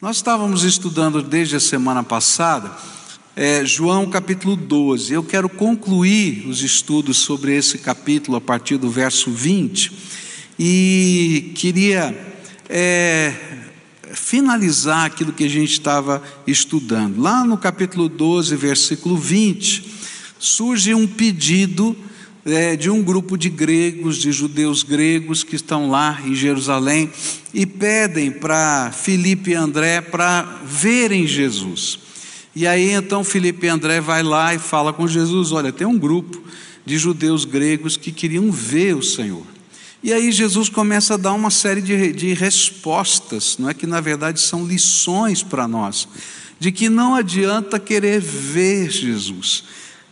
Nós estávamos estudando desde a semana passada é, João capítulo 12. Eu quero concluir os estudos sobre esse capítulo a partir do verso 20 e queria é, finalizar aquilo que a gente estava estudando. Lá no capítulo 12, versículo 20, surge um pedido é, de um grupo de gregos, de judeus gregos que estão lá em Jerusalém e pedem para Filipe e André para verem Jesus. E aí então Filipe e André vai lá e fala com Jesus: olha, tem um grupo de judeus gregos que queriam ver o Senhor. E aí Jesus começa a dar uma série de, de respostas, não é que na verdade são lições para nós, de que não adianta querer ver Jesus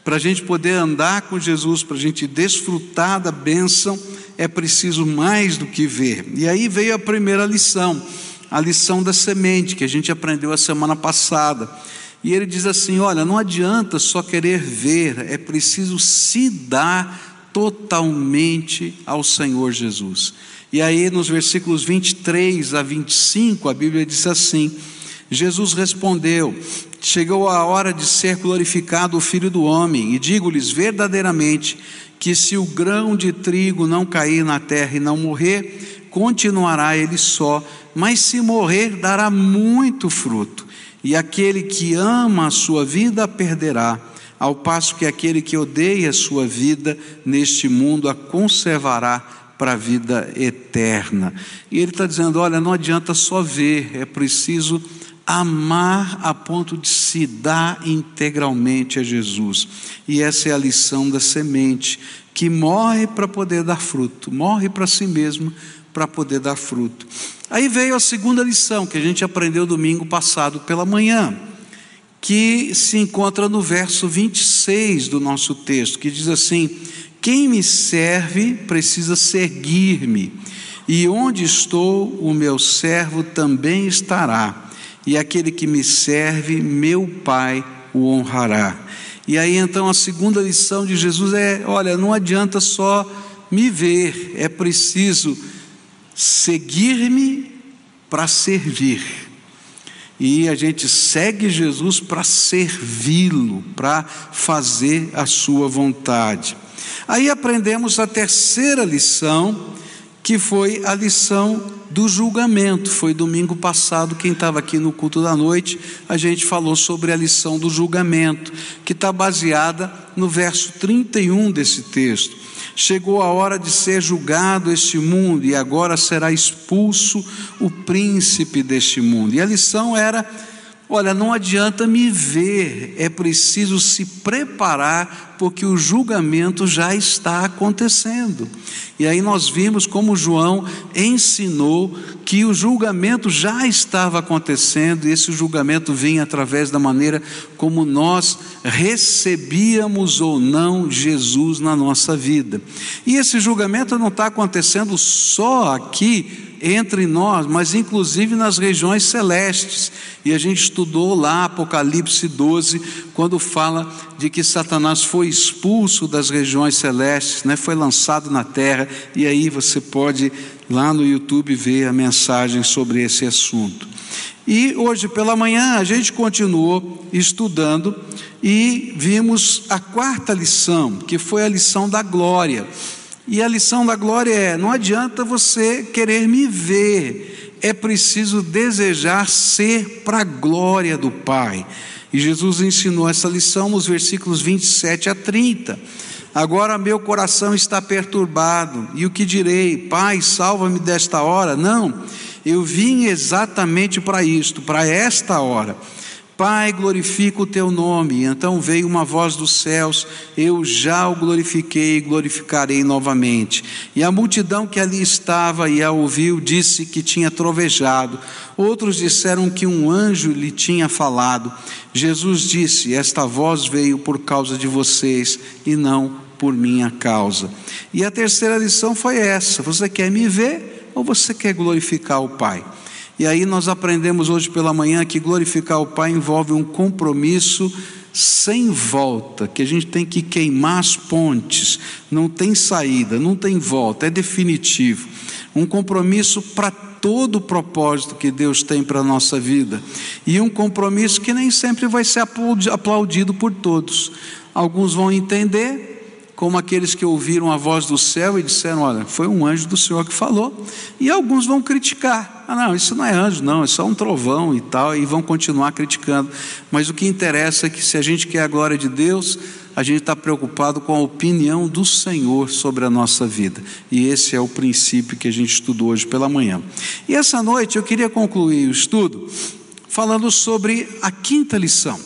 para a gente poder andar com Jesus, para a gente desfrutar da bênção, é preciso mais do que ver. E aí veio a primeira lição, a lição da semente, que a gente aprendeu a semana passada. E ele diz assim: olha, não adianta só querer ver, é preciso se dar totalmente ao Senhor Jesus. E aí, nos versículos 23 a 25, a Bíblia diz assim: Jesus respondeu: Chegou a hora de ser glorificado o Filho do Homem, e digo-lhes verdadeiramente que se o grão de trigo não cair na terra e não morrer, continuará ele só, mas se morrer, dará muito fruto. E aquele que ama a sua vida perderá, ao passo que aquele que odeia a sua vida neste mundo a conservará para a vida eterna. E ele está dizendo: olha, não adianta só ver, é preciso amar a ponto de se dar integralmente a Jesus. E essa é a lição da semente, que morre para poder dar fruto, morre para si mesmo para poder dar fruto. Aí veio a segunda lição que a gente aprendeu domingo passado pela manhã, que se encontra no verso 26 do nosso texto, que diz assim: Quem me serve precisa seguir-me, e onde estou, o meu servo também estará e aquele que me serve, meu Pai o honrará. E aí então a segunda lição de Jesus é: olha, não adianta só me ver, é preciso seguir-me para servir. E a gente segue Jesus para servi-lo, para fazer a sua vontade. Aí aprendemos a terceira lição, que foi a lição do julgamento. Foi domingo passado, quem estava aqui no culto da noite, a gente falou sobre a lição do julgamento, que está baseada no verso 31 desse texto. Chegou a hora de ser julgado este mundo, e agora será expulso o príncipe deste mundo. E a lição era Olha, não adianta me ver, é preciso se preparar, porque o julgamento já está acontecendo. E aí nós vimos como João ensinou que o julgamento já estava acontecendo, e esse julgamento vinha através da maneira como nós recebíamos ou não Jesus na nossa vida. E esse julgamento não está acontecendo só aqui entre nós, mas inclusive nas regiões celestes. E a gente estudou lá Apocalipse 12, quando fala de que Satanás foi expulso das regiões celestes, né? foi lançado na terra, e aí você pode lá no YouTube ver a mensagem sobre esse assunto. E hoje pela manhã a gente continuou estudando e vimos a quarta lição, que foi a lição da glória. E a lição da glória é: não adianta você querer me ver, é preciso desejar ser para a glória do Pai. E Jesus ensinou essa lição nos versículos 27 a 30. Agora meu coração está perturbado, e o que direi? Pai, salva-me desta hora? Não, eu vim exatamente para isto, para esta hora. Pai, glorifica o teu nome. Então veio uma voz dos céus: Eu já o glorifiquei e glorificarei novamente. E a multidão que ali estava e a ouviu disse que tinha trovejado. Outros disseram que um anjo lhe tinha falado. Jesus disse: Esta voz veio por causa de vocês e não por minha causa. E a terceira lição foi essa: Você quer me ver ou você quer glorificar o Pai? E aí nós aprendemos hoje pela manhã que glorificar o Pai envolve um compromisso sem volta, que a gente tem que queimar as pontes, não tem saída, não tem volta, é definitivo. Um compromisso para todo o propósito que Deus tem para a nossa vida. E um compromisso que nem sempre vai ser aplaudido por todos. Alguns vão entender, como aqueles que ouviram a voz do céu e disseram: Olha, foi um anjo do Senhor que falou. E alguns vão criticar: Ah, não, isso não é anjo, não, é só um trovão e tal, e vão continuar criticando. Mas o que interessa é que se a gente quer a glória de Deus, a gente está preocupado com a opinião do Senhor sobre a nossa vida. E esse é o princípio que a gente estudou hoje pela manhã. E essa noite eu queria concluir o estudo falando sobre a quinta lição.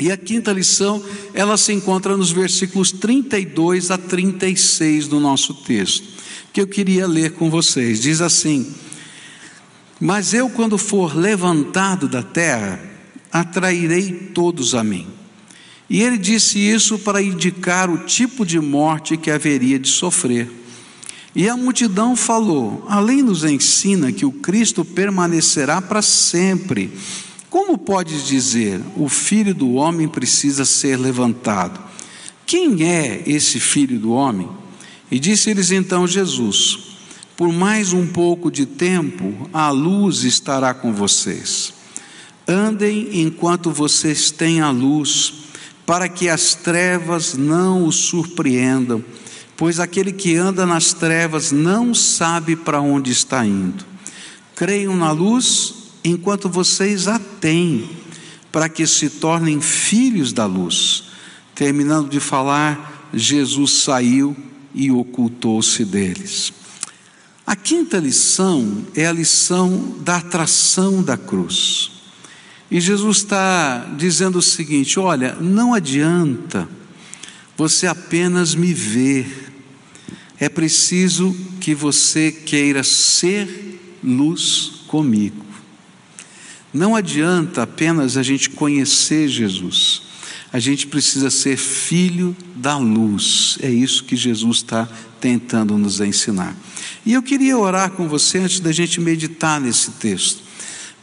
E a quinta lição, ela se encontra nos versículos 32 a 36 do nosso texto, que eu queria ler com vocês. Diz assim: Mas eu, quando for levantado da terra, atrairei todos a mim. E ele disse isso para indicar o tipo de morte que haveria de sofrer. E a multidão falou: Além nos ensina que o Cristo permanecerá para sempre como podes dizer, o filho do homem precisa ser levantado? Quem é esse filho do homem? E disse-lhes então Jesus: Por mais um pouco de tempo, a luz estará com vocês. Andem enquanto vocês têm a luz, para que as trevas não os surpreendam, pois aquele que anda nas trevas não sabe para onde está indo. Creiam na luz enquanto vocês a têm, para que se tornem filhos da luz. Terminando de falar, Jesus saiu e ocultou-se deles. A quinta lição é a lição da atração da cruz. E Jesus está dizendo o seguinte: olha, não adianta você apenas me ver, é preciso que você queira ser luz comigo. Não adianta apenas a gente conhecer Jesus, a gente precisa ser filho da luz, é isso que Jesus está tentando nos ensinar. E eu queria orar com você antes da gente meditar nesse texto,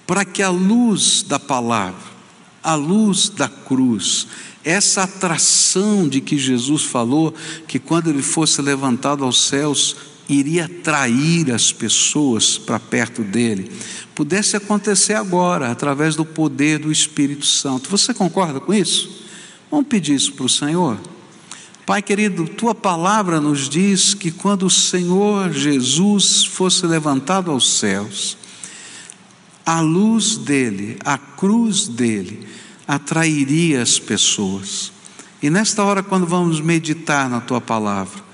para que a luz da palavra, a luz da cruz, essa atração de que Jesus falou, que quando ele fosse levantado aos céus, iria atrair as pessoas para perto dele, pudesse acontecer agora, através do poder do Espírito Santo. Você concorda com isso? Vamos pedir isso para o Senhor? Pai querido, tua palavra nos diz que quando o Senhor Jesus fosse levantado aos céus, a luz dele, a cruz dele, atrairia as pessoas. E nesta hora, quando vamos meditar na tua palavra,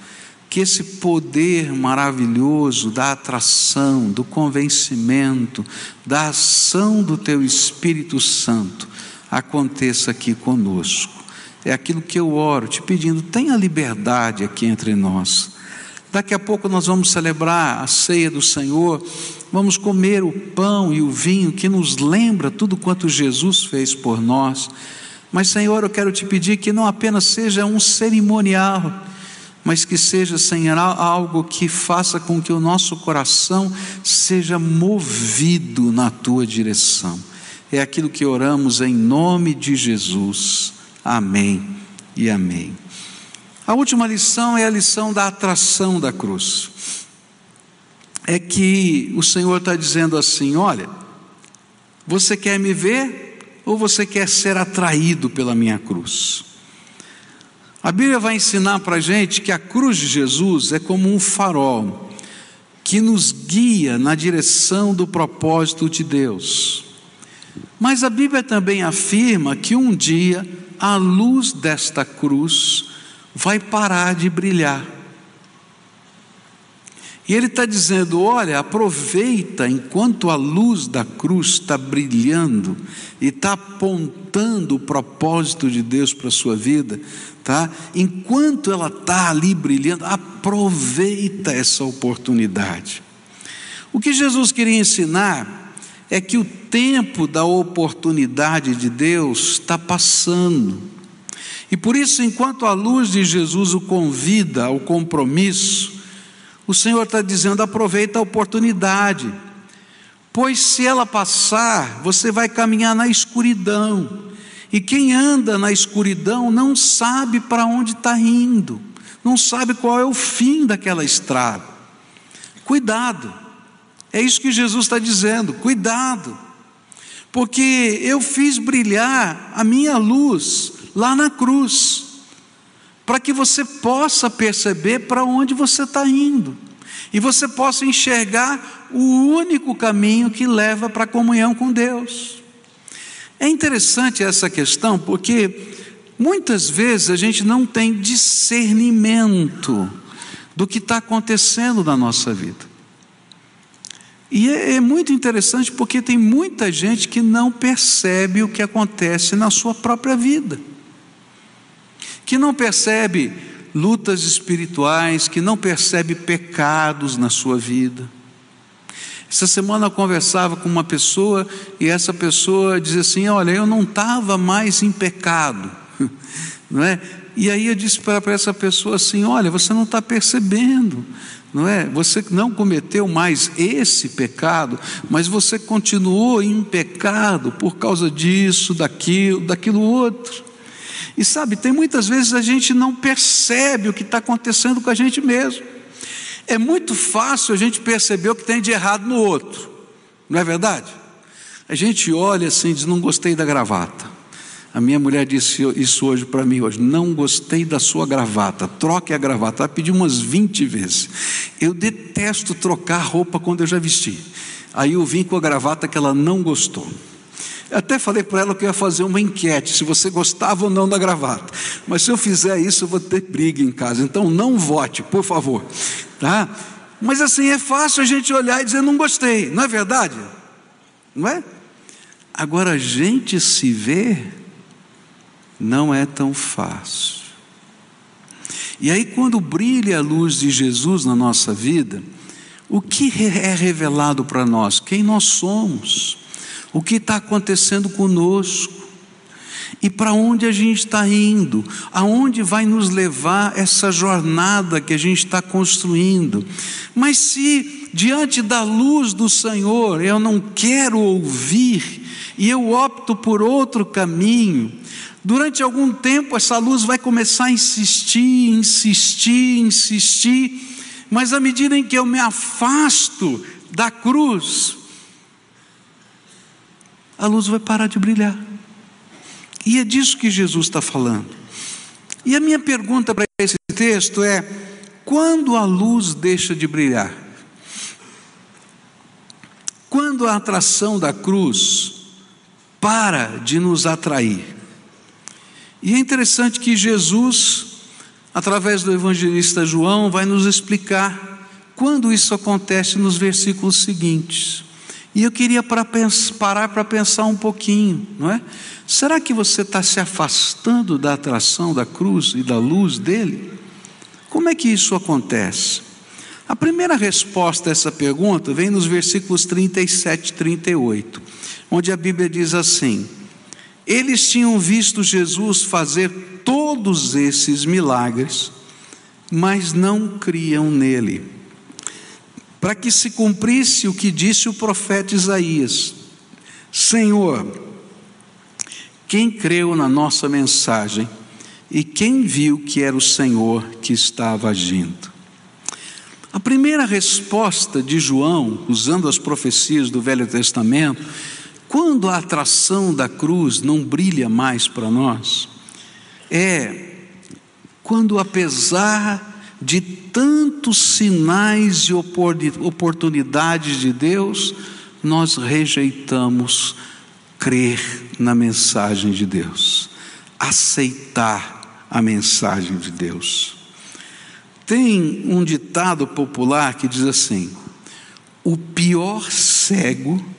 que esse poder maravilhoso da atração, do convencimento, da ação do Teu Espírito Santo aconteça aqui conosco. É aquilo que eu oro, te pedindo, tenha liberdade aqui entre nós. Daqui a pouco nós vamos celebrar a ceia do Senhor, vamos comer o pão e o vinho que nos lembra tudo quanto Jesus fez por nós. Mas, Senhor, eu quero te pedir que não apenas seja um cerimonial, mas que seja, Senhor, algo que faça com que o nosso coração seja movido na tua direção. É aquilo que oramos em nome de Jesus. Amém e amém. A última lição é a lição da atração da cruz. É que o Senhor está dizendo assim: olha, você quer me ver ou você quer ser atraído pela minha cruz? A Bíblia vai ensinar para a gente que a cruz de Jesus é como um farol que nos guia na direção do propósito de Deus. Mas a Bíblia também afirma que um dia a luz desta cruz vai parar de brilhar. E ele está dizendo: olha, aproveita enquanto a luz da cruz está brilhando e está apontando o propósito de Deus para a sua vida, tá? Enquanto ela está ali brilhando, aproveita essa oportunidade. O que Jesus queria ensinar é que o tempo da oportunidade de Deus está passando. E por isso, enquanto a luz de Jesus o convida ao compromisso, o Senhor está dizendo: aproveita a oportunidade, pois se ela passar, você vai caminhar na escuridão, e quem anda na escuridão não sabe para onde está indo, não sabe qual é o fim daquela estrada. Cuidado, É isso que Jesus está dizendo: cuidado, porque eu fiz brilhar a minha luz lá na cruz, para que você possa perceber para onde você está indo e você possa enxergar o único caminho que leva para a comunhão com Deus. É interessante essa questão porque muitas vezes a gente não tem discernimento do que está acontecendo na nossa vida. E é, é, muito interessante porque tem muita gente que não percebe o que acontece na sua própria vida, que não percebe lutas espirituais, que não percebe pecados na sua vida. Essa semana eu conversava com uma pessoa e essa pessoa dizia assim: Olha, eu não estava mais em pecado, não é? E aí eu disse para essa pessoa assim: Olha, você não está percebendo, não é? Você não cometeu mais esse pecado, mas você continuou em pecado por causa disso, daquilo, daquilo outro. E sabe, tem muitas vezes a gente não percebe o que está acontecendo com a gente mesmo. É muito fácil a gente perceber o que tem de errado no outro, não é verdade? A gente olha assim e diz: não gostei da gravata. A minha mulher disse isso hoje para mim hoje. Não gostei da sua gravata. Troque a gravata. Ela pediu umas 20 vezes. Eu detesto trocar roupa quando eu já vesti. Aí eu vim com a gravata que ela não gostou. Até falei para ela que eu ia fazer uma enquete, se você gostava ou não da gravata. Mas se eu fizer isso, eu vou ter briga em casa. Então não vote, por favor. Tá? Mas assim, é fácil a gente olhar e dizer não gostei, não é verdade? Não é? Agora a gente se vê não é tão fácil. E aí, quando brilha a luz de Jesus na nossa vida, o que é revelado para nós? Quem nós somos? o que está acontecendo conosco e para onde a gente está indo, aonde vai nos levar essa jornada que a gente está construindo. Mas se diante da luz do Senhor eu não quero ouvir e eu opto por outro caminho, durante algum tempo essa luz vai começar a insistir, insistir, insistir, mas à medida em que eu me afasto da cruz, a luz vai parar de brilhar. E é disso que Jesus está falando. E a minha pergunta para esse texto é: quando a luz deixa de brilhar? Quando a atração da cruz para de nos atrair? E é interessante que Jesus, através do evangelista João, vai nos explicar quando isso acontece nos versículos seguintes. E eu queria parar para pensar um pouquinho, não é? Será que você está se afastando da atração da cruz e da luz dele? Como é que isso acontece? A primeira resposta a essa pergunta vem nos versículos 37 e 38, onde a Bíblia diz assim: Eles tinham visto Jesus fazer todos esses milagres, mas não criam nele para que se cumprisse o que disse o profeta Isaías: Senhor, quem creu na nossa mensagem e quem viu que era o Senhor que estava agindo? A primeira resposta de João, usando as profecias do Velho Testamento, quando a atração da cruz não brilha mais para nós, é quando, apesar de tantos sinais e oportunidades de Deus, nós rejeitamos crer na mensagem de Deus, aceitar a mensagem de Deus. Tem um ditado popular que diz assim: o pior cego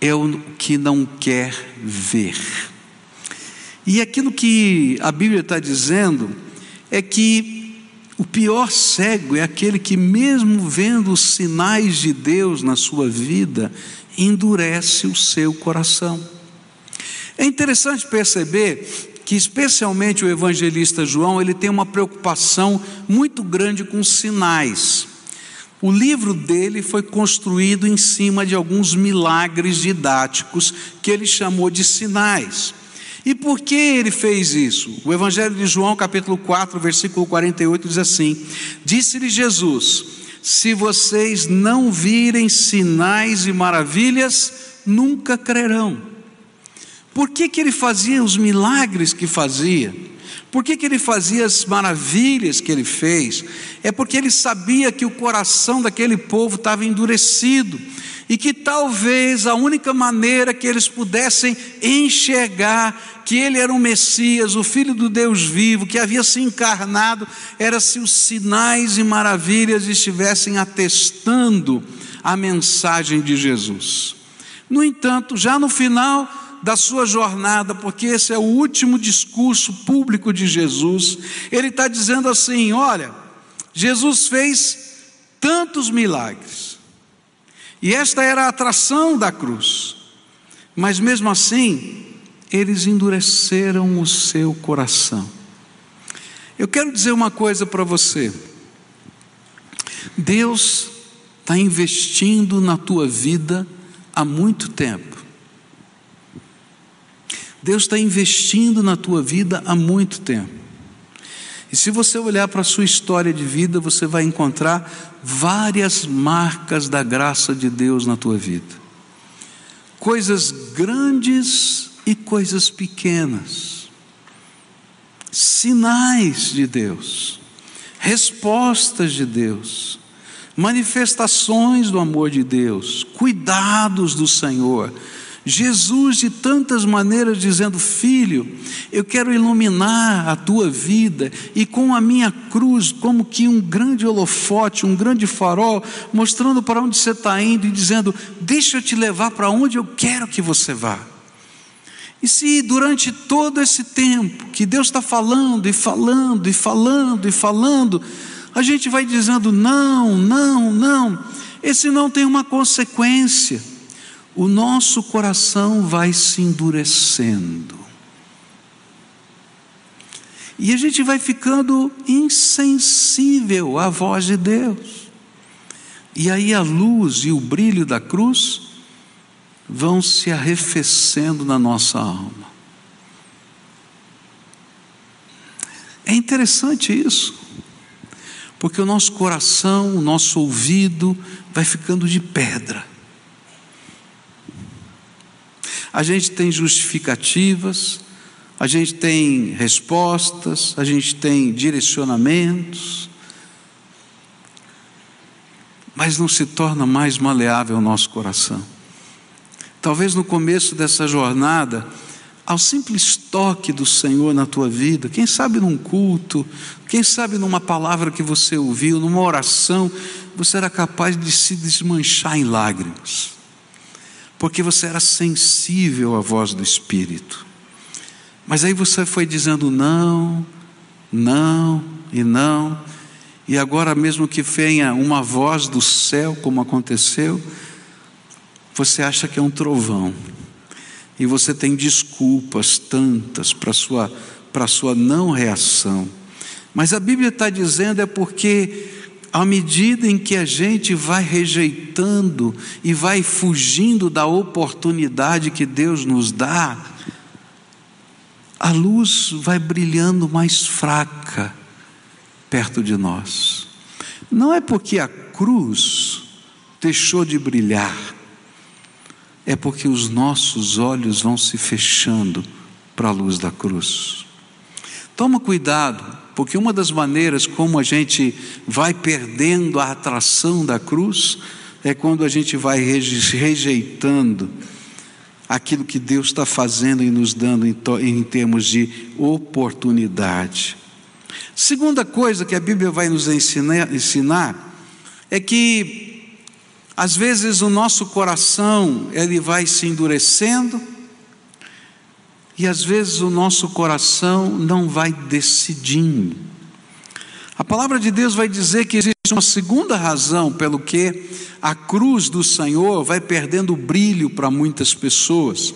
é o que não quer ver. E aquilo que a Bíblia está dizendo é que o pior cego é aquele que, mesmo vendo os sinais de Deus na sua vida, endurece o seu coração. É interessante perceber que, especialmente o evangelista João, ele tem uma preocupação muito grande com sinais. O livro dele foi construído em cima de alguns milagres didáticos que ele chamou de sinais. E por que ele fez isso? O Evangelho de João, capítulo 4, versículo 48, diz assim: Disse-lhe Jesus: se vocês não virem sinais e maravilhas, nunca crerão. Por que, que ele fazia os milagres que fazia? Por que, que ele fazia as maravilhas que ele fez? É porque ele sabia que o coração daquele povo estava endurecido e que talvez a única maneira que eles pudessem enxergar que ele era o Messias, o Filho do Deus vivo, que havia se encarnado, era se os sinais e maravilhas estivessem atestando a mensagem de Jesus. No entanto, já no final da sua jornada, porque esse é o último discurso público de Jesus, ele está dizendo assim: olha, Jesus fez tantos milagres, e esta era a atração da cruz, mas mesmo assim, eles endureceram o seu coração. Eu quero dizer uma coisa para você. Deus está investindo na tua vida há muito tempo. Deus está investindo na tua vida há muito tempo. E se você olhar para a sua história de vida, você vai encontrar várias marcas da graça de Deus na tua vida. Coisas grandes e coisas pequenas, sinais de Deus, respostas de Deus, manifestações do amor de Deus, cuidados do Senhor. Jesus, de tantas maneiras, dizendo: Filho, eu quero iluminar a tua vida, e com a minha cruz, como que um grande holofote, um grande farol, mostrando para onde você está indo e dizendo: Deixa eu te levar para onde eu quero que você vá. E se durante todo esse tempo que Deus está falando e falando e falando e falando, a gente vai dizendo não, não, não, esse não tem uma consequência, o nosso coração vai se endurecendo. E a gente vai ficando insensível à voz de Deus. E aí a luz e o brilho da cruz vão se arrefecendo na nossa alma. É interessante isso, porque o nosso coração, o nosso ouvido vai ficando de pedra. A gente tem justificativas, a gente tem respostas, a gente tem direcionamentos, mas não se torna mais maleável o nosso coração. Talvez no começo dessa jornada, ao simples toque do Senhor na tua vida, quem sabe num culto, quem sabe numa palavra que você ouviu, numa oração, você era capaz de se desmanchar em lágrimas, porque você era sensível à voz do Espírito. Mas aí você foi dizendo não, não e não, e agora, mesmo que venha uma voz do céu, como aconteceu, você acha que é um trovão. E você tem desculpas tantas para sua, para sua não reação. Mas a Bíblia está dizendo é porque, à medida em que a gente vai rejeitando e vai fugindo da oportunidade que Deus nos dá, a luz vai brilhando mais fraca perto de nós. Não é porque a cruz deixou de brilhar, é porque os nossos olhos vão se fechando para a luz da cruz. Toma cuidado, porque uma das maneiras como a gente vai perdendo a atração da cruz é quando a gente vai rejeitando aquilo que Deus está fazendo e nos dando em, termos de oportunidade. Segunda coisa que a Bíblia vai nos ensinar, ensinar é que às vezes o nosso coração ele vai se endurecendo e às vezes o nosso coração não vai decidindo. A palavra de Deus vai dizer que existe uma segunda razão pelo que a cruz do Senhor vai perdendo o brilho para muitas pessoas.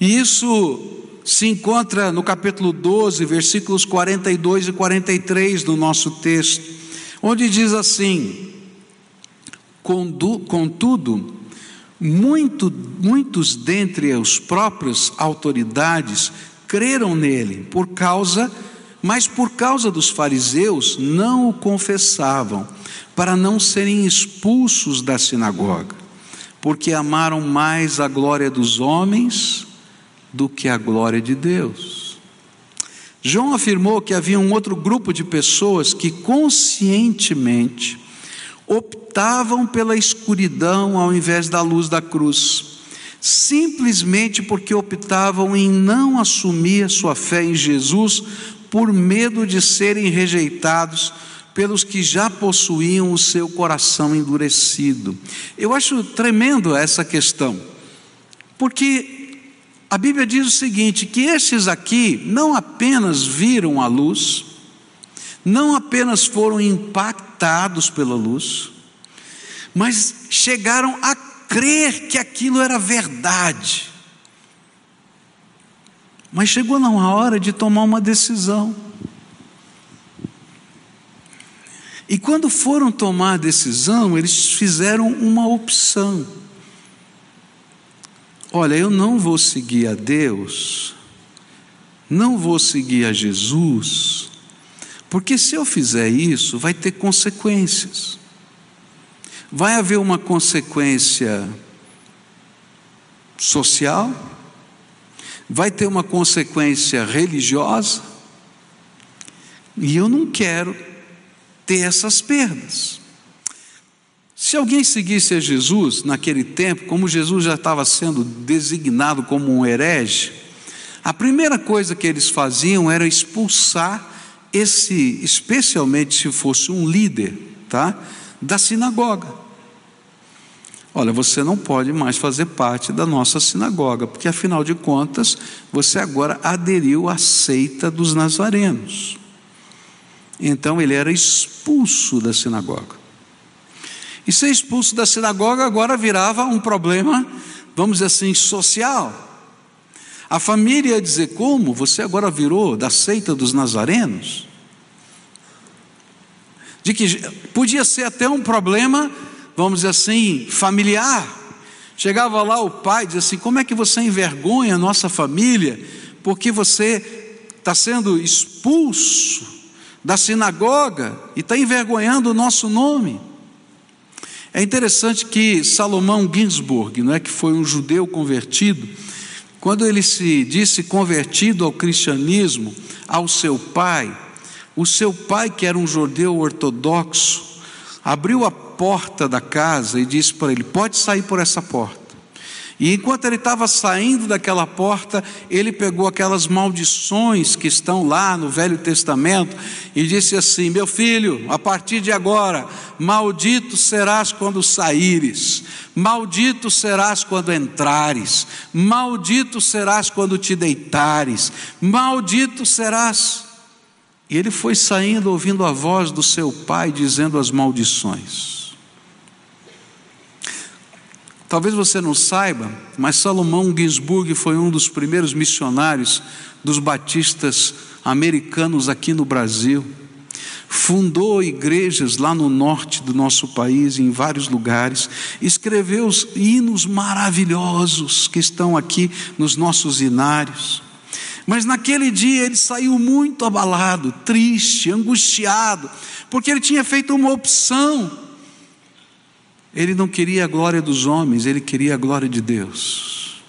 E isso se encontra no capítulo 12, versículos 42 e 43 do nosso texto, onde diz assim: Contudo, muito, muitos dentre os próprios autoridades creram nele por causa, mas por causa dos fariseus não o confessavam, para não serem expulsos da sinagoga, porque amaram mais a glória dos homens do que a glória de Deus. João afirmou que havia um outro grupo de pessoas que conscientemente optavam pela escuridão ao invés da luz da cruz, simplesmente porque optavam em não assumir a sua fé em Jesus por medo de serem rejeitados pelos que já possuíam o seu coração endurecido. Eu acho tremendo essa questão, porque a Bíblia diz o seguinte: que estes aqui não apenas viram a luz, não apenas foram impactados pela luz, mas chegaram a crer que aquilo era verdade. Mas chegou na hora de tomar uma decisão. E quando foram tomar a decisão, eles fizeram uma opção. Olha, eu não vou seguir a Deus, não vou seguir a Jesus, porque se eu fizer isso, vai ter consequências. Vai haver uma consequência social, vai ter uma consequência religiosa, e eu não quero ter essas perdas. Se alguém seguisse a Jesus naquele tempo, como Jesus já estava sendo designado como um herege, a primeira coisa que eles faziam era expulsar esse, especialmente se fosse um líder, tá? Da sinagoga. Olha, você não pode mais fazer parte da nossa sinagoga, porque afinal de contas, você agora aderiu à seita dos nazarenos. Então ele era expulso da sinagoga. E ser expulso da sinagoga agora virava um problema, vamos dizer assim, social. A família ia dizer: como? Você agora virou da seita dos nazarenos? De que podia ser até um problema, vamos dizer assim, familiar. Chegava lá o pai e dizia assim: como é que você envergonha a nossa família, porque você está sendo expulso da sinagoga e está envergonhando o nosso nome. É interessante que Salomão Ginsburg, não é que foi um judeu convertido, quando ele se disse convertido ao cristianismo, ao seu pai, o seu pai, que era um judeu ortodoxo, abriu a porta da casa e disse para ele: Pode sair por essa porta. E enquanto ele estava saindo daquela porta, ele pegou aquelas maldições que estão lá no Velho Testamento e disse assim: Meu filho, a partir de agora, maldito serás quando saíres, maldito serás quando entrares, maldito serás quando te deitares, maldito serás. E ele foi saindo ouvindo a voz do seu pai dizendo as maldições. Talvez você não saiba, mas Salomão Ginsburg foi um dos primeiros missionários dos batistas americanos aqui no Brasil. Fundou igrejas lá no norte do nosso país, em vários lugares, escreveu os hinos maravilhosos que estão aqui nos nossos inários. Mas naquele dia ele saiu muito abalado, triste, angustiado, porque ele tinha feito uma opção ele não queria a glória dos homens, ele queria a glória de Deus.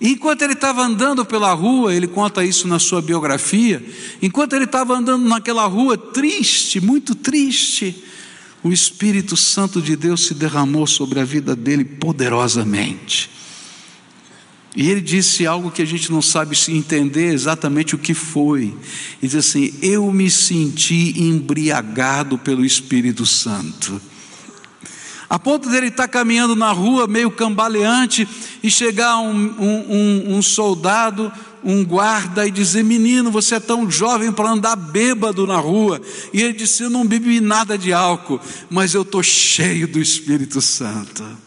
E enquanto ele estava andando pela rua, ele conta isso na sua biografia, enquanto ele estava andando naquela rua triste, muito triste, o Espírito Santo de Deus se derramou sobre a vida dele poderosamente. E ele disse algo que a gente não sabe entender exatamente o que foi. Ele diz assim: Eu me senti embriagado pelo Espírito Santo. A ponto dele estar caminhando na rua, meio cambaleante, e chegar um, um, um soldado, um guarda, e dizer: Menino, você é tão jovem para andar bêbado na rua. E ele disse: Eu não bebi nada de álcool, mas eu estou cheio do Espírito Santo.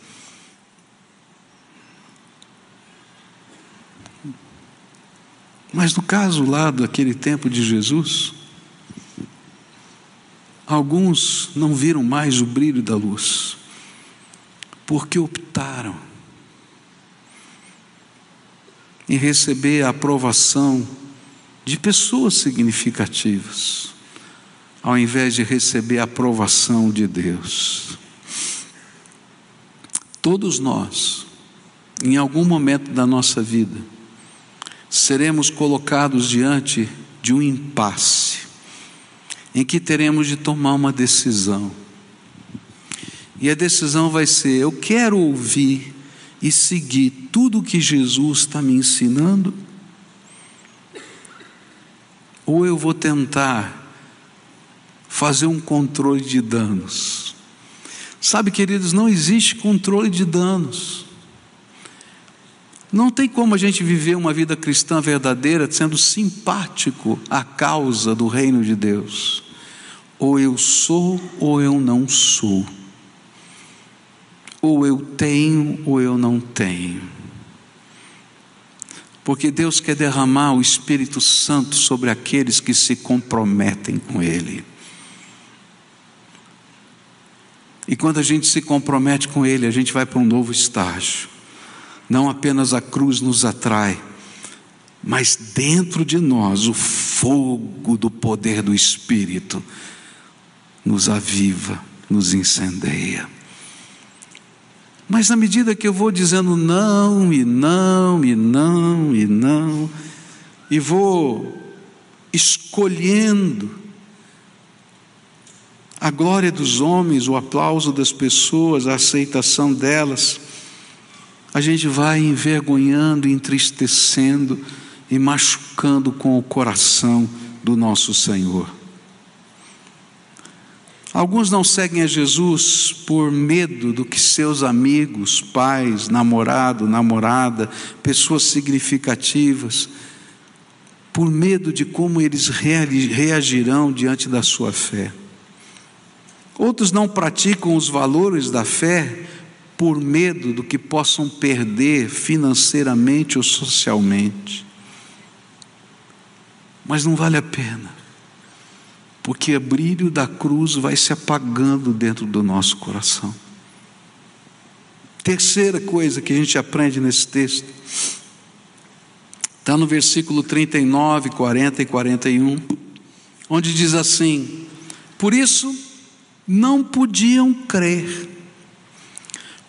Mas no caso lá daquele tempo de Jesus, alguns não viram mais o brilho da luz, porque optaram em receber a aprovação de pessoas significativas, ao invés de receber a aprovação de Deus. Todos nós, em algum momento da nossa vida, seremos colocados diante de um impasse, em que teremos de tomar uma decisão. E a decisão vai ser: eu quero ouvir e seguir tudo o que Jesus está me ensinando, ou eu vou tentar fazer um controle de danos. Sabe, queridos, não existe controle de danos. Não tem como a gente viver uma vida cristã verdadeira sendo simpático à causa do reino de Deus. Ou eu sou ou eu não sou. Ou eu tenho ou eu não tenho. Porque Deus quer derramar o Espírito Santo sobre aqueles que se comprometem com Ele. E quando a gente se compromete com Ele, a gente vai para um novo estágio. Não apenas a cruz nos atrai, mas dentro de nós o fogo do poder do Espírito nos aviva, nos incendeia. Mas na medida que eu vou dizendo não, e não, e não, e não, e vou escolhendo a glória dos homens, o aplauso das pessoas, a aceitação delas, a gente vai envergonhando, entristecendo e machucando com o coração do nosso Senhor. Alguns não seguem a Jesus por medo do que seus amigos, pais, namorado, namorada, pessoas significativas, por medo de como eles reagirão diante da sua fé. Outros não praticam os valores da fé por medo do que possam perder financeiramente ou socialmente. Mas não vale a pena, porque o brilho da cruz vai se apagando dentro do nosso coração. Terceira coisa que a gente aprende nesse texto, está no versículo 39, 40 e 41, onde diz assim: Por isso, não podiam crer.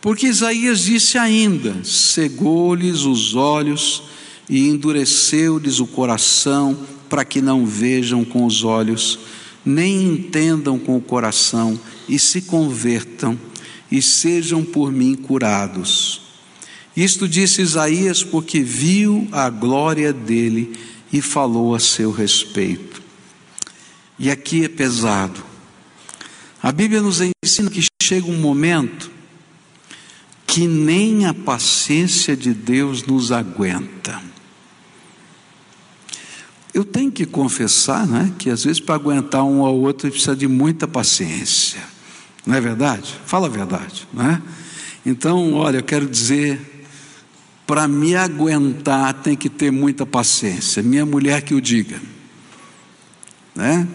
Porque Isaías disse ainda: cegou-lhes os olhos e endureceu-lhes o coração, para que não vejam com os olhos, nem entendam com o coração, e se convertam, e sejam por mim curados. Isto disse Isaías porque viu a glória dele e falou a seu respeito. E aqui é pesado, a Bíblia nos ensina que chega um momento que nem a paciência de Deus nos aguenta. Eu tenho que confessar, né, que às vezes para aguentar um ao outro precisa de muita paciência. Não é verdade? Fala a verdade, né? Então, olha, eu quero dizer, para me aguentar tem que ter muita paciência. Minha mulher que o diga, né?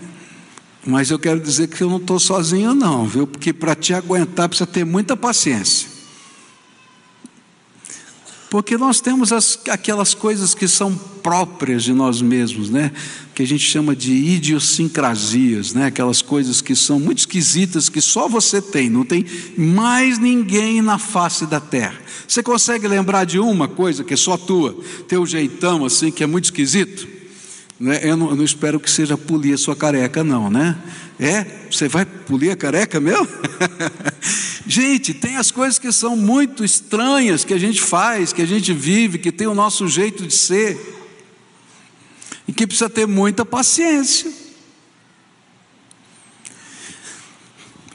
Mas eu quero dizer que eu não estou sozinho, não, viu? Porque para te aguentar precisa ter muita paciência. Porque nós temos as, aquelas coisas que são próprias de nós mesmos, né? Que a gente chama de idiosincrasias, né? Aquelas coisas que são muito esquisitas que só você tem, não tem mais ninguém na face da terra. Você consegue lembrar de uma coisa que é só tua, teu jeitão assim que é muito esquisito? Né? Eu, não, eu não espero que seja polir a sua careca, não, né? É? Você vai polir a careca mesmo? gente, tem as coisas que são muito estranhas que a gente faz, que a gente vive, que tem o nosso jeito de ser, e que precisa ter muita paciência.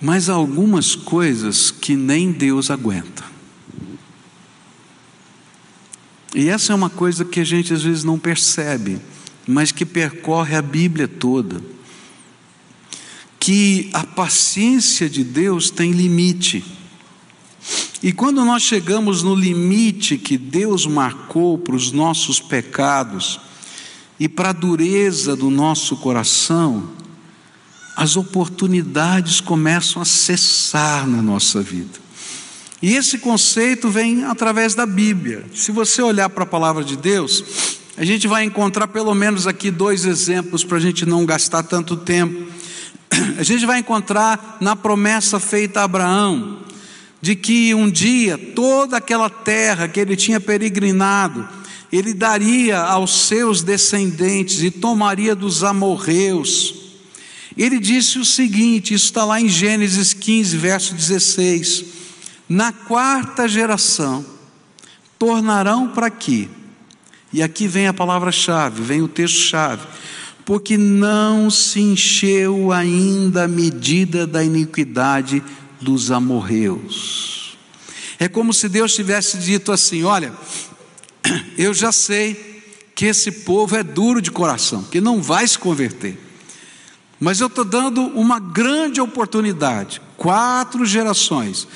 Mas há algumas coisas que nem Deus aguenta. E essa é uma coisa que a gente às vezes não percebe mas que percorre a Bíblia toda. Que a paciência de Deus tem limite. E quando nós chegamos no limite que Deus marcou para os nossos pecados e para a dureza do nosso coração, as oportunidades começam a cessar na nossa vida. E esse conceito vem através da Bíblia. Se você olhar para a palavra de Deus, a gente vai encontrar pelo menos aqui dois exemplos para a gente não gastar tanto tempo. A gente vai encontrar na promessa feita a Abraão, de que um dia toda aquela terra que ele tinha peregrinado, ele daria aos seus descendentes e tomaria dos amorreus. Ele disse o seguinte: isso está lá em Gênesis 15, verso 16: Na quarta geração tornarão para aqui, e aqui vem a palavra-chave, vem o texto-chave, porque não se encheu ainda a medida da iniquidade dos amorreus. É como se Deus tivesse dito assim: Olha, eu já sei que esse povo é duro de coração, que não vai se converter, mas eu estou dando uma grande oportunidade quatro gerações.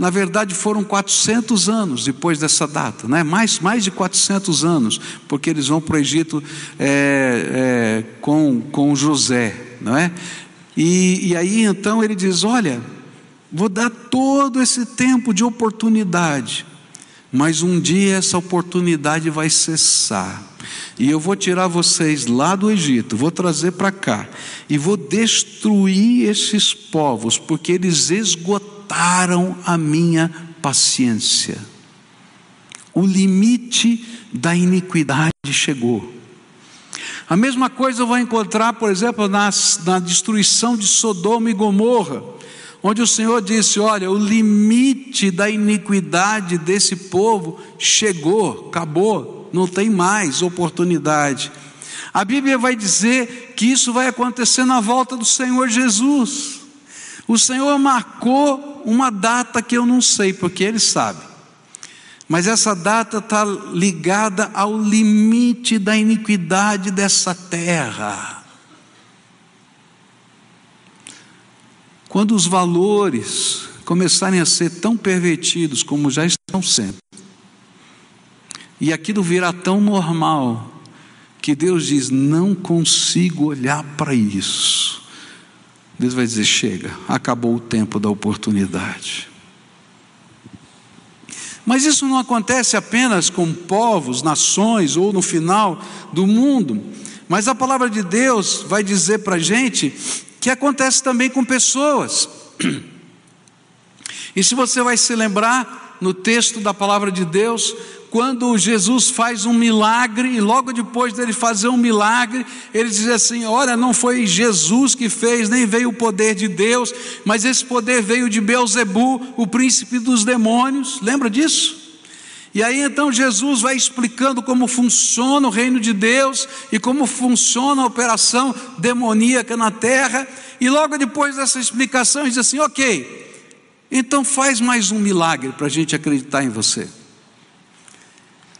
Na verdade, foram 400 anos depois dessa data, né? mais, mais de 400 anos, porque eles vão para o Egito é, é, com, com José, não é? E, e aí então ele diz: Olha, Vou dar todo esse tempo de oportunidade, mas um dia essa oportunidade vai cessar. E eu vou tirar vocês lá do Egito, vou trazer para cá, e vou destruir esses povos, porque eles esgotaram a minha paciência. O limite da iniquidade chegou. A mesma coisa eu vou encontrar, por exemplo, nas, na destruição de Sodoma e Gomorra onde o Senhor disse: Olha, o limite da iniquidade desse povo chegou, acabou, não tem mais oportunidade. A Bíblia vai dizer que isso vai acontecer na volta do Senhor Jesus. O Senhor marcou uma data que eu não sei, porque Ele sabe. Mas essa data está ligada ao limite da iniquidade dessa terra. Quando os valores começarem a ser tão pervertidos como já estão sendo, e aquilo virá tão normal, que Deus diz: não consigo olhar para isso. Deus vai dizer: chega, acabou o tempo da oportunidade. Mas isso não acontece apenas com povos, nações ou no final do mundo, mas a palavra de Deus vai dizer para a gente que acontece também com pessoas. E se você vai se lembrar no texto da palavra de Deus, quando Jesus faz um milagre, e logo depois dele fazer um milagre, ele diz assim: Olha, não foi Jesus que fez, nem veio o poder de Deus, mas esse poder veio de Beuzebu, o príncipe dos demônios. Lembra disso? E aí então Jesus vai explicando como funciona o reino de Deus e como funciona a operação demoníaca na terra, e logo depois dessa explicação ele diz assim: ok, então faz mais um milagre para a gente acreditar em você.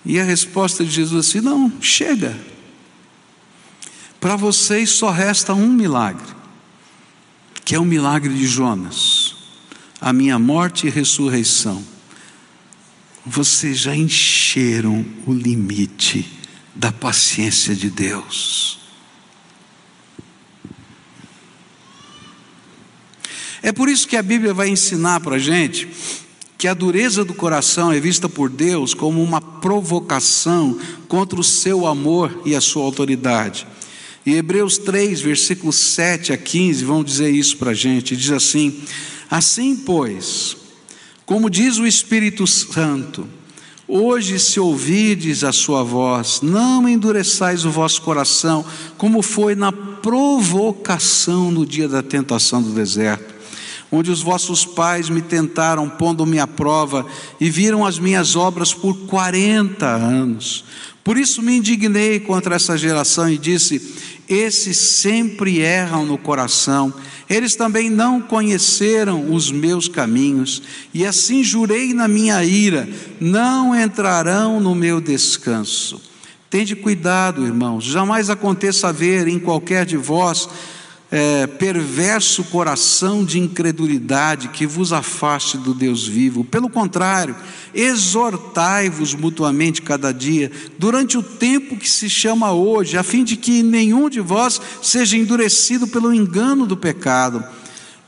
E a resposta de Jesus assim: não, chega. Para vocês só resta um milagre, que é o milagre de Jonas, a minha morte e ressurreição vocês já encheram o limite da paciência de Deus. É por isso que a Bíblia vai ensinar para a gente que a dureza do coração é vista por Deus como uma provocação contra o seu amor e a sua autoridade. E Hebreus 3, versículos 7 a 15 vão dizer isso para a gente: diz assim: Assim, pois, como diz o Espírito Santo, hoje, se ouvides a sua voz, não endureçais o vosso coração, como foi na provocação no dia da tentação do deserto, onde os vossos pais me tentaram, pondo-me à prova, e viram as minhas obras por quarenta anos. Por isso me indignei contra essa geração e disse: esses sempre erram no coração, eles também não conheceram os meus caminhos, e assim jurei na minha ira: não entrarão no meu descanso. Tende cuidado, irmãos, jamais aconteça haver em qualquer de vós é, perverso coração de incredulidade que vos afaste do Deus vivo. Pelo contrário, exortai-vos mutuamente cada dia, durante o tempo que se chama hoje, a fim de que nenhum de vós seja endurecido pelo engano do pecado,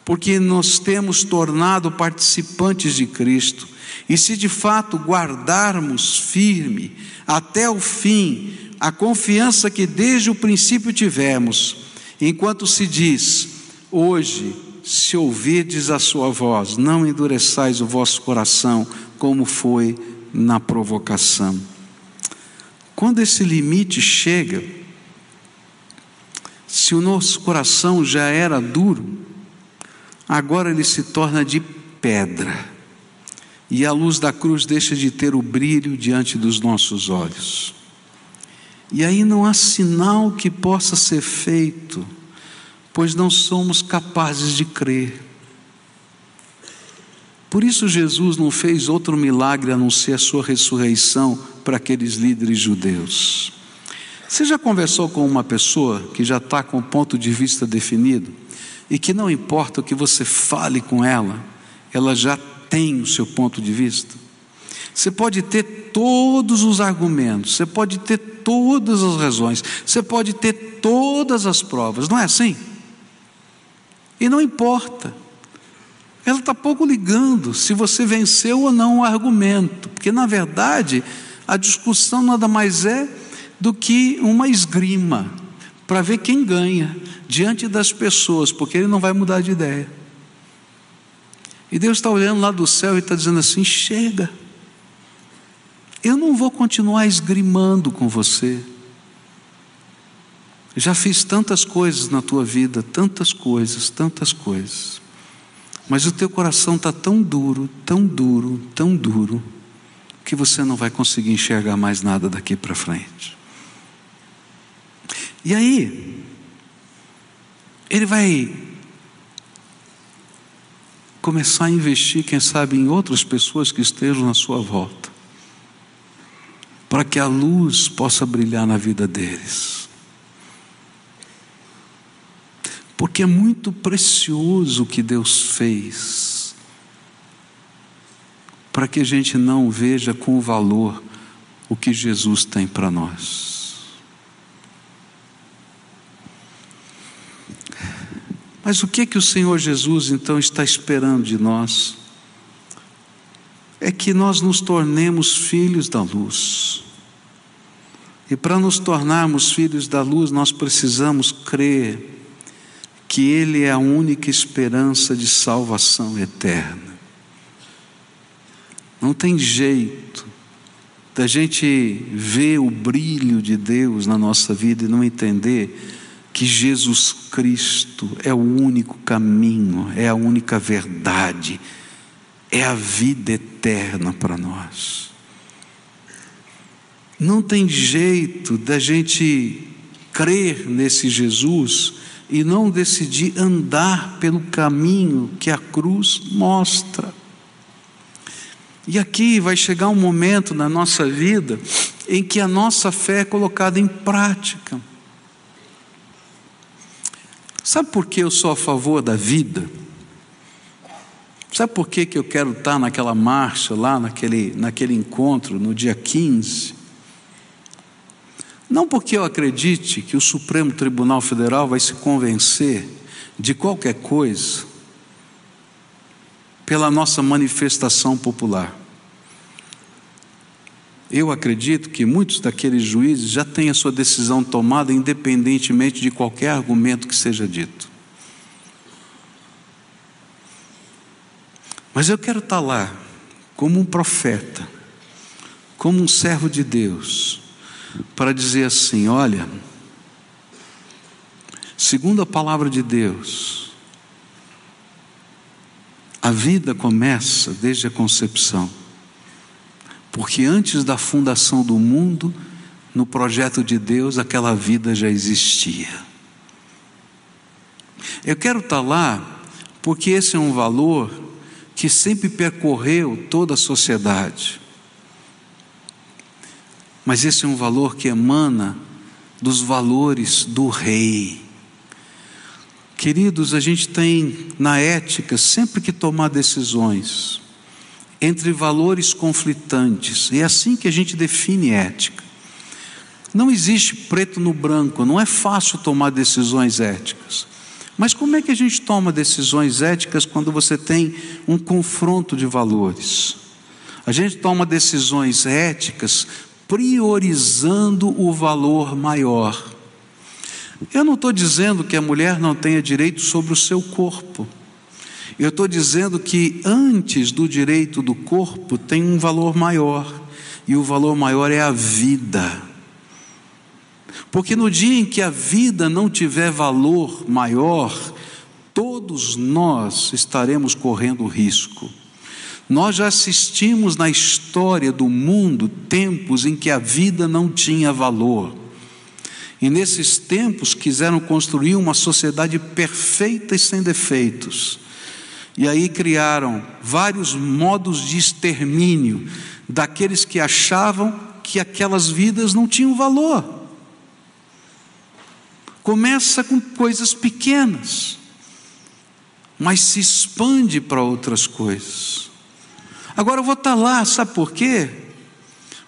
porque nos temos tornado participantes de Cristo. E se de fato guardarmos firme até o fim a confiança que desde o princípio tivemos, enquanto se diz: hoje, se ouvirdes a sua voz, não endureçais o vosso coração, como foi na provocação. Quando esse limite chega, se o nosso coração já era duro, agora ele se torna de pedra, e a luz da cruz deixa de ter o brilho diante dos nossos olhos. E aí não há sinal que possa ser feito, pois não somos capazes de crer. Por isso, Jesus não fez outro milagre a não ser a sua ressurreição para aqueles líderes judeus. Você já conversou com uma pessoa que já está com o ponto de vista definido e que não importa o que você fale com ela, ela já tem o seu ponto de vista? Você pode ter todos os argumentos, você pode ter todas as razões, você pode ter todas as provas, não é assim? E não importa. Ela está pouco ligando se você venceu ou não o argumento, porque na verdade a discussão nada mais é do que uma esgrima para ver quem ganha diante das pessoas, porque ele não vai mudar de ideia. E Deus está olhando lá do céu e está dizendo assim: chega, eu não vou continuar esgrimando com você. Já fiz tantas coisas na tua vida, tantas coisas, tantas coisas. Mas o teu coração está tão duro, tão duro, tão duro, que você não vai conseguir enxergar mais nada daqui para frente. E aí, ele vai começar a investir, quem sabe, em outras pessoas que estejam na sua volta, para que a luz possa brilhar na vida deles. porque é muito precioso o que Deus fez, para que a gente não veja com valor o que Jesus tem para nós. Mas o que que o Senhor Jesus então está esperando de nós? É que nós nos tornemos filhos da luz. E para nos tornarmos filhos da luz, nós precisamos crer que Ele é a única esperança de salvação eterna. Não tem jeito da gente ver o brilho de Deus na nossa vida e não entender que Jesus Cristo é o único caminho, é a única verdade, é a vida eterna para nós. Não tem jeito da gente crer nesse Jesus e não decidir andar pelo caminho que a cruz mostra. E aqui vai chegar um momento na nossa vida em que a nossa fé é colocada em prática. Sabe por que eu sou a favor da vida? Sabe por que, que eu quero estar naquela marcha lá, naquele, naquele encontro, no dia 15? Não porque eu acredite que o Supremo Tribunal Federal vai se convencer de qualquer coisa pela nossa manifestação popular. Eu acredito que muitos daqueles juízes já têm a sua decisão tomada, independentemente de qualquer argumento que seja dito. Mas eu quero estar lá, como um profeta, como um servo de Deus, para dizer assim: olha, segundo a palavra de Deus, a vida começa desde a concepção, porque antes da fundação do mundo, no projeto de Deus, aquela vida já existia. Eu quero estar lá porque esse é um valor que sempre percorreu toda a sociedade. Mas esse é um valor que emana dos valores do rei. Queridos, a gente tem na ética sempre que tomar decisões entre valores conflitantes, é assim que a gente define ética. Não existe preto no branco, não é fácil tomar decisões éticas. Mas como é que a gente toma decisões éticas quando você tem um confronto de valores? A gente toma decisões éticas priorizando o valor maior. Eu não estou dizendo que a mulher não tenha direito sobre o seu corpo. Eu estou dizendo que antes do direito do corpo tem um valor maior, e o valor maior é a vida. Porque no dia em que a vida não tiver valor maior, todos nós estaremos correndo risco. Nós já assistimos na história do mundo tempos em que a vida não tinha valor. E nesses tempos quiseram construir uma sociedade perfeita e sem defeitos. E aí criaram vários modos de extermínio daqueles que achavam que aquelas vidas não tinham valor. Começa com coisas pequenas, mas se expande para outras coisas. Agora eu vou estar lá, sabe por quê?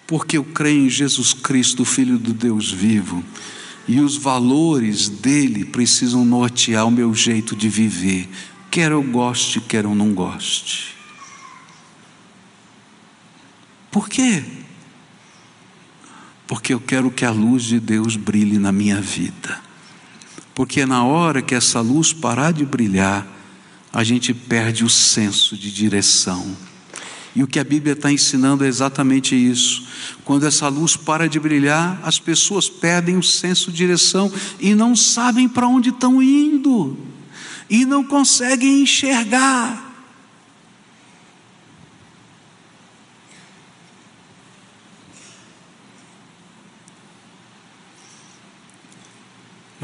Porque eu creio em Jesus Cristo, Filho do Deus vivo, e os valores dele precisam nortear o meu jeito de viver, quer eu goste, quer eu não goste. Por quê? Porque eu quero que a luz de Deus brilhe na minha vida. Porque na hora que essa luz parar de brilhar, a gente perde o senso de direção. E o que a Bíblia está ensinando é exatamente isso. Quando essa luz para de brilhar, as pessoas perdem o senso de direção e não sabem para onde estão indo e não conseguem enxergar.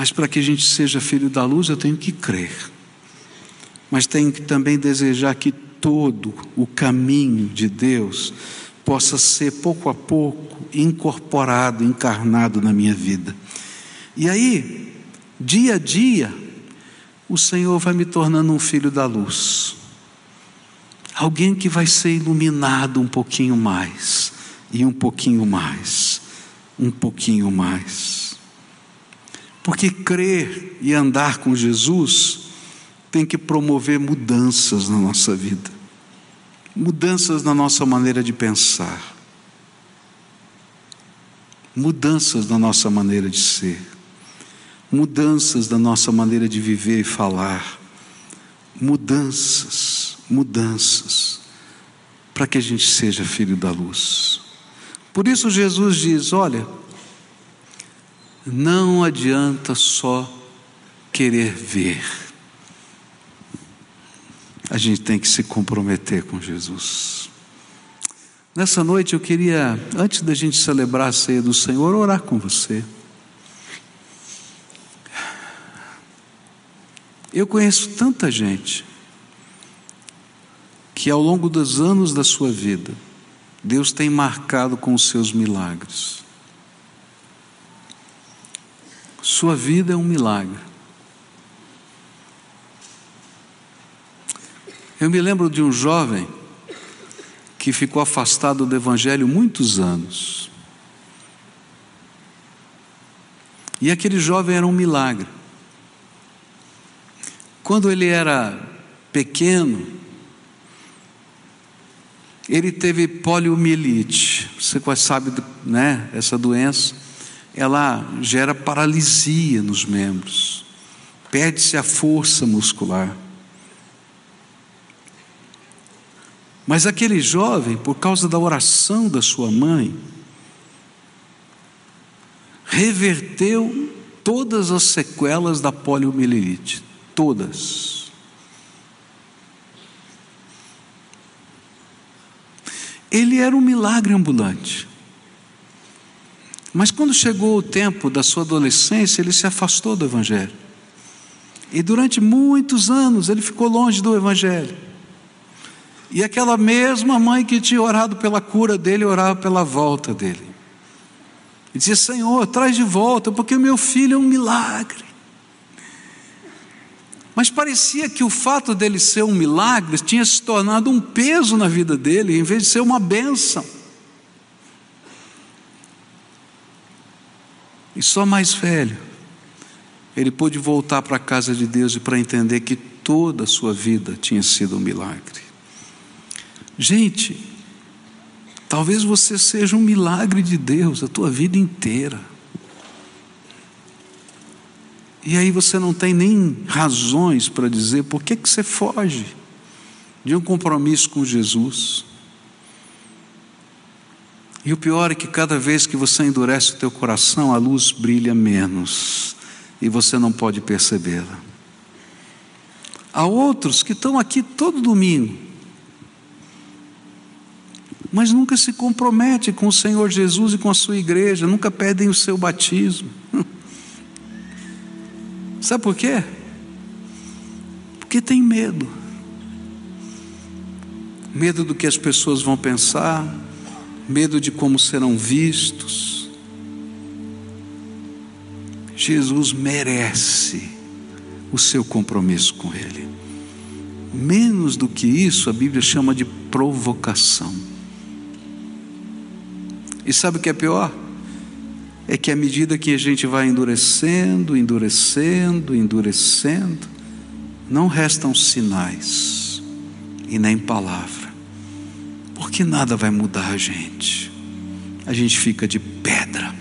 Mas para que a gente seja filho da luz, eu tenho que crer. Mas tenho que também desejar que todo o caminho de Deus possa ser pouco a pouco incorporado, encarnado na minha vida. E aí, dia a dia, o Senhor vai me tornando um filho da luz. Alguém que vai ser iluminado um pouquinho mais, e um pouquinho mais, um pouquinho mais. Porque crer e andar com Jesus tem que promover mudanças na nossa vida, mudanças na nossa maneira de pensar, mudanças na nossa maneira de ser. Mudanças da nossa maneira de viver e falar, mudanças, mudanças, para que a gente seja filho da luz. Por isso Jesus diz: olha, não adianta só querer ver, a gente tem que se comprometer com Jesus. Nessa noite eu queria, antes da gente celebrar a ceia do Senhor, orar com você. Eu conheço tanta gente que ao longo dos anos da sua vida, Deus tem marcado com os seus milagres. Sua vida é um milagre. Eu me lembro de um jovem que ficou afastado do Evangelho muitos anos. E aquele jovem era um milagre. Quando ele era pequeno, ele teve poliomielite. Você quase sabe, né? Essa doença, ela gera paralisia nos membros, perde-se a força muscular. Mas aquele jovem, por causa da oração da sua mãe, reverteu todas as sequelas da poliomielite todas. Ele era um milagre ambulante. Mas quando chegou o tempo da sua adolescência, ele se afastou do Evangelho. E durante muitos anos ele ficou longe do Evangelho. E aquela mesma mãe que tinha orado pela cura dele, orava pela volta dele. E dizia: Senhor, traz de volta, porque meu filho é um milagre. Mas parecia que o fato dele ser um milagre tinha se tornado um peso na vida dele, em vez de ser uma bênção. E só mais velho, ele pôde voltar para a casa de Deus e para entender que toda a sua vida tinha sido um milagre. Gente, talvez você seja um milagre de Deus a tua vida inteira. E aí você não tem nem razões para dizer por que, que você foge de um compromisso com Jesus. E o pior é que cada vez que você endurece o teu coração, a luz brilha menos e você não pode percebê-la. Há outros que estão aqui todo domingo, mas nunca se comprometem com o Senhor Jesus e com a sua igreja, nunca pedem o seu batismo. Sabe por quê? Porque tem medo. Medo do que as pessoas vão pensar, medo de como serão vistos. Jesus merece o seu compromisso com Ele. Menos do que isso, a Bíblia chama de provocação. E sabe o que é pior? É que à medida que a gente vai endurecendo, endurecendo, endurecendo, não restam sinais e nem palavra, porque nada vai mudar a gente, a gente fica de pedra.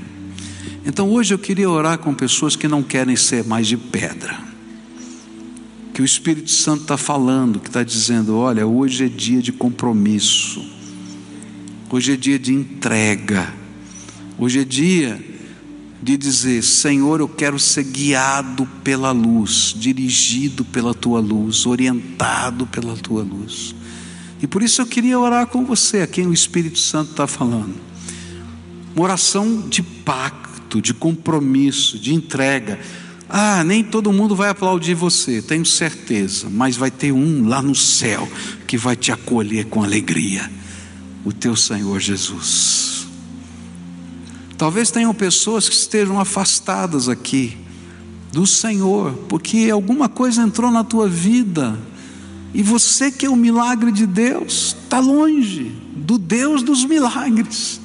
Então hoje eu queria orar com pessoas que não querem ser mais de pedra, que o Espírito Santo está falando, que está dizendo: olha, hoje é dia de compromisso, hoje é dia de entrega, hoje é dia de dizer: Senhor, eu quero ser guiado pela luz, dirigido pela tua luz, orientado pela tua luz. E por isso eu queria orar com você, a quem o Espírito Santo está falando. Uma oração de pacto, de compromisso, de entrega. Ah, nem todo mundo vai aplaudir você, tenho certeza, mas vai ter um lá no céu que vai te acolher com alegria o teu Senhor Jesus. Talvez tenham pessoas que estejam afastadas aqui do Senhor, porque alguma coisa entrou na tua vida e você que é o milagre de Deus está longe do Deus dos milagres.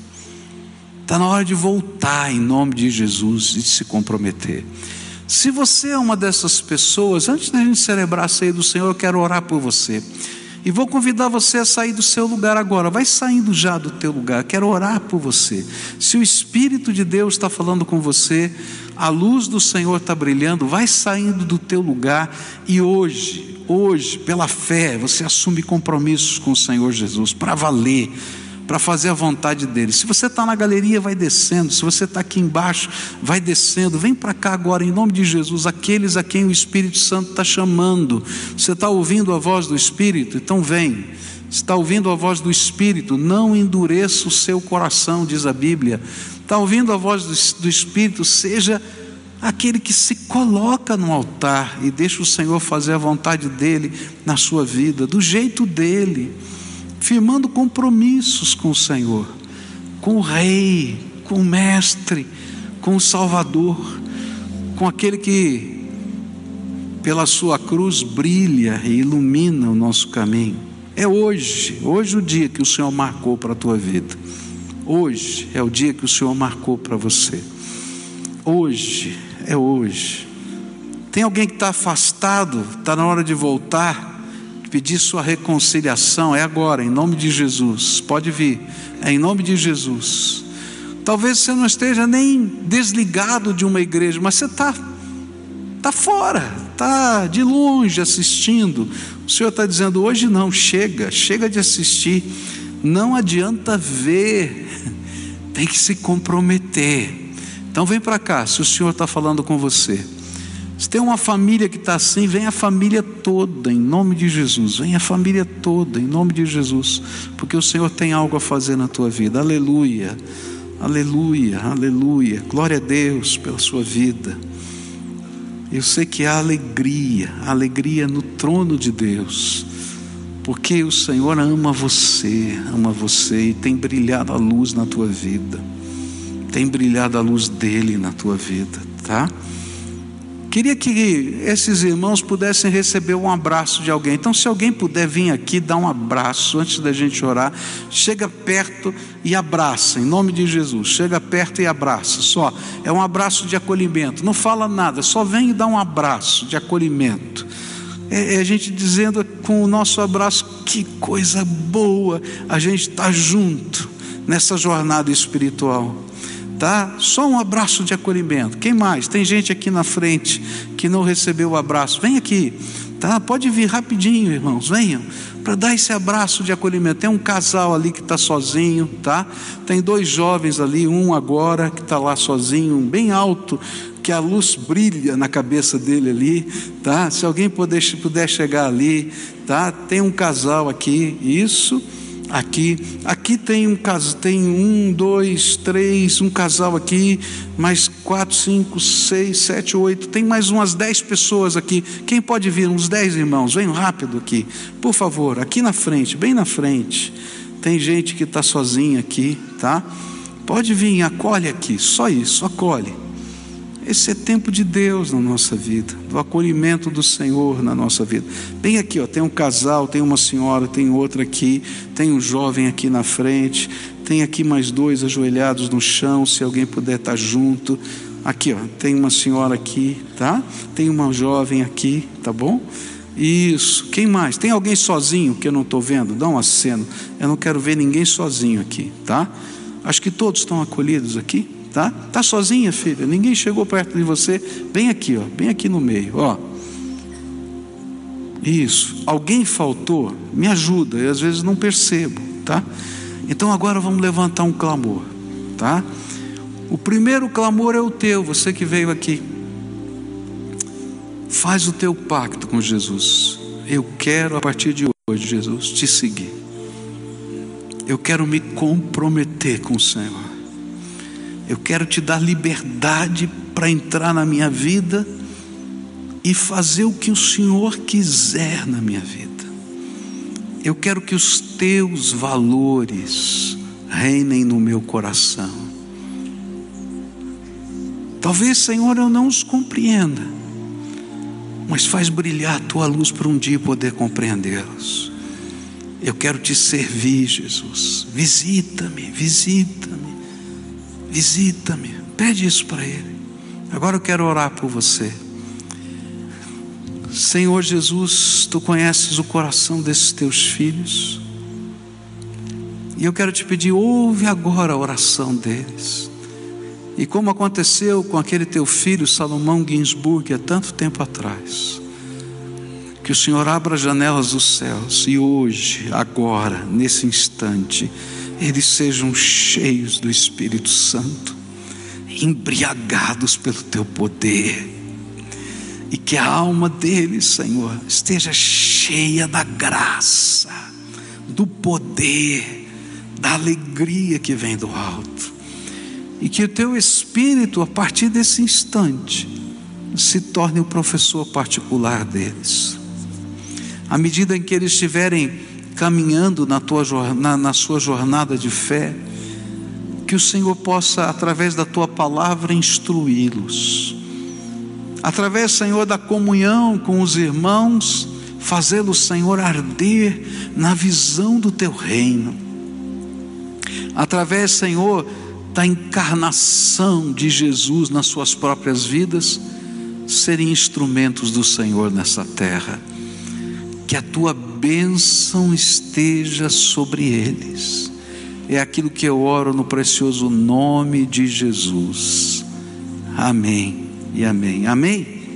Está na hora de voltar em nome de Jesus e de se comprometer. Se você é uma dessas pessoas, antes da gente celebrar a ceia do Senhor, eu quero orar por você. E vou convidar você a sair do seu lugar agora. Vai saindo já do teu lugar. Quero orar por você. Se o Espírito de Deus está falando com você, a luz do Senhor está brilhando, vai saindo do teu lugar e hoje, hoje, pela fé, você assume compromissos com o Senhor Jesus para valer para fazer a vontade dele. Se você está na galeria, vai descendo. Se você está aqui embaixo, vai descendo. Vem para cá agora, em nome de Jesus, aqueles a quem o Espírito Santo está chamando. Você está ouvindo a voz do Espírito? Então vem. Está ouvindo a voz do Espírito? Não endureça o seu coração, diz a Bíblia. Está ouvindo a voz do, do Espírito? Seja aquele que se coloca no altar e deixa o Senhor fazer a vontade dele na sua vida, do jeito dele firmando compromissos com o Senhor, com o Rei, com o Mestre, com o Salvador, com aquele que, pela sua cruz, brilha e ilumina o nosso caminho. É hoje, hoje o dia que o Senhor marcou para a tua vida. Hoje é o dia que o Senhor marcou para você. Hoje é hoje. Tem alguém que está afastado, está na hora de voltar pedir sua reconciliação, é agora, em nome de Jesus. Pode vir, é em nome de Jesus. Talvez você não esteja nem desligado de uma igreja, mas você está tá fora, está de longe assistindo. O Senhor está dizendo: hoje não, chega, chega de assistir. Não adianta ver, tem que se comprometer. Então vem para cá, se o Senhor está falando com você. Se tem uma família que está assim, vem a família toda, em nome de Jesus. Vem a família toda, em nome de Jesus. Porque o Senhor tem algo a fazer na tua vida. Aleluia, aleluia, aleluia. Glória a Deus pela sua vida. Eu sei que há alegria, alegria no trono de Deus. Porque o Senhor ama você, ama você e tem brilhado a luz na tua vida. Tem brilhado a luz dele na tua vida, tá? Queria que esses irmãos pudessem receber um abraço de alguém. Então, se alguém puder vir aqui dar um abraço antes da gente orar, chega perto e abraça, em nome de Jesus. Chega perto e abraça. Só é um abraço de acolhimento. Não fala nada, só vem e dá um abraço de acolhimento. É, é a gente dizendo com o nosso abraço que coisa boa a gente está junto nessa jornada espiritual. Tá? Só um abraço de acolhimento. Quem mais? Tem gente aqui na frente que não recebeu o abraço. Vem aqui, tá? Pode vir rapidinho, irmãos, venham para dar esse abraço de acolhimento. Tem um casal ali que está sozinho, tá? Tem dois jovens ali, um agora que está lá sozinho, bem alto, que a luz brilha na cabeça dele ali, tá? Se alguém puder, puder chegar ali, tá? Tem um casal aqui, isso aqui. Aqui tem um casal, tem um, dois, três, um casal aqui, mais quatro, cinco, seis, sete, oito. Tem mais umas dez pessoas aqui. Quem pode vir? Uns dez irmãos. Vem rápido aqui, por favor. Aqui na frente, bem na frente. Tem gente que está sozinha aqui, tá? Pode vir, acolhe aqui. Só isso, acolhe. Esse é tempo de Deus na nossa vida, do acolhimento do Senhor na nossa vida. Bem aqui, ó, tem um casal, tem uma senhora, tem outra aqui, tem um jovem aqui na frente, tem aqui mais dois ajoelhados no chão, se alguém puder estar junto. Aqui, ó, tem uma senhora aqui, tá? Tem uma jovem aqui, tá bom? Isso. Quem mais? Tem alguém sozinho que eu não estou vendo? Dá um aceno. Eu não quero ver ninguém sozinho aqui, tá? Acho que todos estão acolhidos aqui tá? Tá sozinha, filha? Ninguém chegou perto de você? Bem aqui, ó, bem aqui no meio, ó. Isso. Alguém faltou? Me ajuda. Eu às vezes não percebo, tá? Então agora vamos levantar um clamor, tá? O primeiro clamor é o teu, você que veio aqui. Faz o teu pacto com Jesus. Eu quero a partir de hoje, Jesus, te seguir. Eu quero me comprometer com o Senhor. Eu quero te dar liberdade para entrar na minha vida e fazer o que o Senhor quiser na minha vida. Eu quero que os teus valores reinem no meu coração. Talvez, Senhor, eu não os compreenda, mas faz brilhar a tua luz para um dia poder compreendê-los. Eu quero te servir, Jesus. Visita-me, visita-me. Visita-me. Pede isso para Ele. Agora eu quero orar por você. Senhor Jesus, tu conheces o coração desses teus filhos. E eu quero te pedir, ouve agora a oração deles. E como aconteceu com aquele teu filho Salomão Ginsburg há tanto tempo atrás, que o Senhor abra as janelas dos céus e hoje, agora, nesse instante, eles sejam cheios do Espírito Santo, embriagados pelo teu poder, e que a alma deles, Senhor, esteja cheia da graça, do poder, da alegria que vem do alto, e que o teu Espírito, a partir desse instante, se torne o professor particular deles. À medida em que eles estiverem caminhando na, tua, na, na sua jornada de fé, que o Senhor possa, através da tua palavra, instruí-los, através, Senhor, da comunhão com os irmãos, fazê-los, Senhor, arder na visão do teu reino, através, Senhor, da encarnação de Jesus nas suas próprias vidas, serem instrumentos do Senhor nessa terra, que a tua bênção esteja sobre eles. É aquilo que eu oro no precioso nome de Jesus. Amém e amém. Amém.